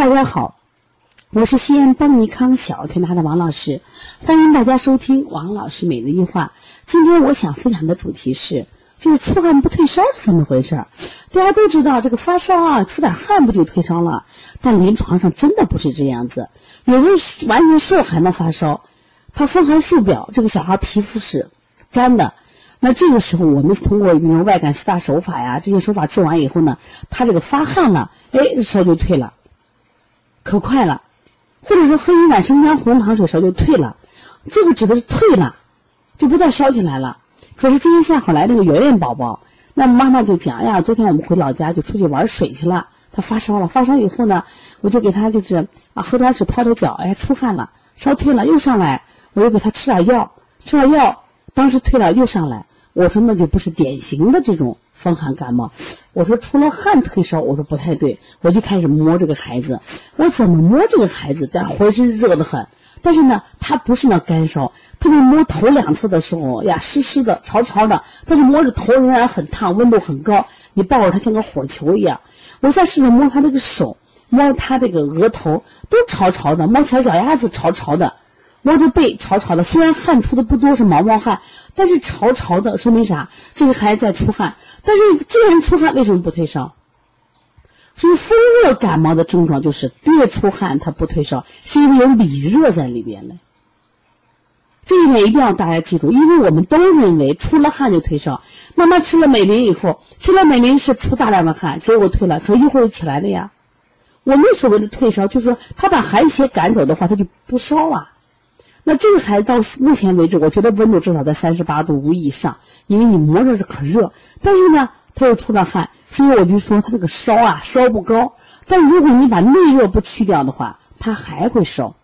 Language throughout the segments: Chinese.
大家好，我是西安邦尼康小儿推拿的王老师，欢迎大家收听王老师每日一话。今天我想分享的主题是，就是出汗不退烧是怎么回事？大家都知道，这个发烧啊，出点汗不就退烧了？但临床上真的不是这样子，有的完全受寒的发烧，他风寒素表，这个小孩皮肤是干的。那这个时候，我们通过比如外感四大手法呀，这些手法做完以后呢，他这个发汗了，哎，烧就退了。可快了，或者说喝一碗生姜红糖水烧就退了，这个指的是退了，就不再烧起来了。可是今天下午来那个圆圆宝宝，那妈妈就讲哎呀，昨天我们回老家就出去玩水去了，他发烧了，发烧以后呢，我就给他就是啊喝点水泡着脚，哎出汗了，烧退了又上来，我又给他吃点药，吃了药，当时退了又上来。我说那就不是典型的这种风寒感冒。我说除了汗退烧，我说不太对。我就开始摸这个孩子，我怎么摸这个孩子？但浑身热得很。但是呢，他不是那干烧，特别摸头两侧的时候呀，湿湿的、潮潮的。但是摸着头仍然很烫，温度很高。你抱着他像个火球一样。我再试着摸他这个手，摸他这个额头都潮潮的，摸小脚丫子潮潮的。摸着背潮潮的，虽然汗出的不多，是毛毛汗，但是潮潮的，说明啥？这个孩子在出汗。但是既然出汗，为什么不退烧？所以风热感冒的症状就是越出汗它不退烧，是因为有里热在里边嘞。这一点一定要大家记住，因为我们都认为出了汗就退烧。妈妈吃了美林以后，吃了美林是出大量的汗，结果退了，可一会儿又起来了呀。我们所谓的退烧，就是说他把寒邪赶走的话，他就不烧啊。那这个孩子到目前为止，我觉得温度至少在三十八度五以上，因为你摸着是可热，但是呢，他又出了汗，所以我就说他这个烧啊烧不高。但如果你把内热不去掉的话，他还会烧。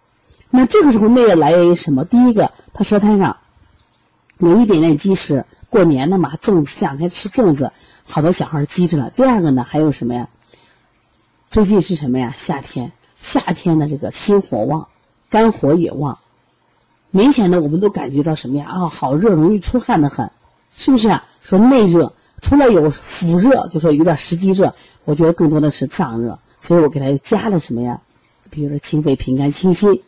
那这个时候内热来源于什么？第一个，他舌苔上有一点点积食，过年了嘛，粽子这两天吃粽子，好多小孩积着了。第二个呢，还有什么呀？最近是什么呀？夏天，夏天的这个心火旺，肝火也旺。明显的，我们都感觉到什么呀？啊，好热，容易出汗的很，是不是啊？说内热，除了有腹热，就说有点实际热，我觉得更多的是脏热，所以我给他又加了什么呀？比如说清肺平肝清心。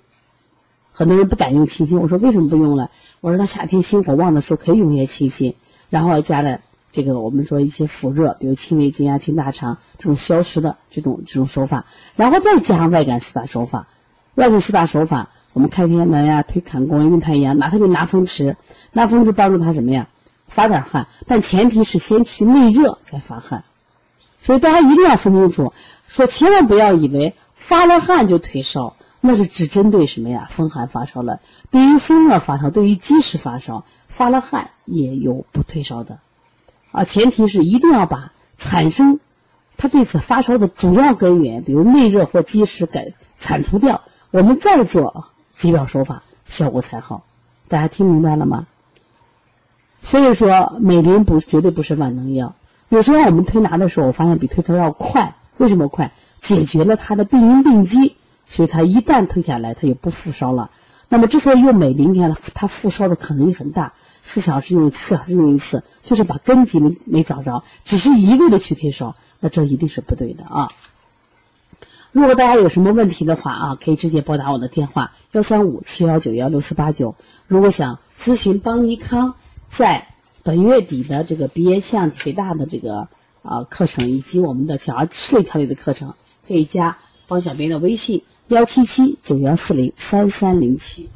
很多人不敢用清心，我说为什么不用了？我说他夏天心火旺的时候可以用一些清心，然后加了这个我们说一些腹热，比如清胃经啊、清大肠这种消食的这种这种手法，然后再加上外感四大手法，外感四大手法。我们开天门呀，推坎宫、运太阳，拿它就拿风池，拿风池帮助他什么呀？发点汗，但前提是先去内热再发汗。所以大家一定要分清楚，说千万不要以为发了汗就退烧，那是只针对什么呀？风寒发烧了。对于风热发烧，对于积食发烧，发了汗也有不退烧的。啊，前提是一定要把产生他这次发烧的主要根源，比如内热或积食给铲除掉，我们再做。解表手法效果才好，大家听明白了吗？所以说，美林不绝对不是万能药。有时候我们推拿的时候，我发现比推烧要快。为什么快？解决了他的病因病机，所以他一旦推下来，他就不复烧了。那么，之所以用美林，你看他复烧的可能性很大，四小时用四小时用一次，就是把根基没没找着，只是一味的去退烧，那这一定是不对的啊。如果大家有什么问题的话啊，可以直接拨打我的电话幺三五七幺九幺六四八九。如果想咨询邦尼康在本月底的这个鼻炎项体肥大的这个啊课程，以及我们的小儿视力调理的课程，可以加方小编的微信幺七七九幺四零三三零七。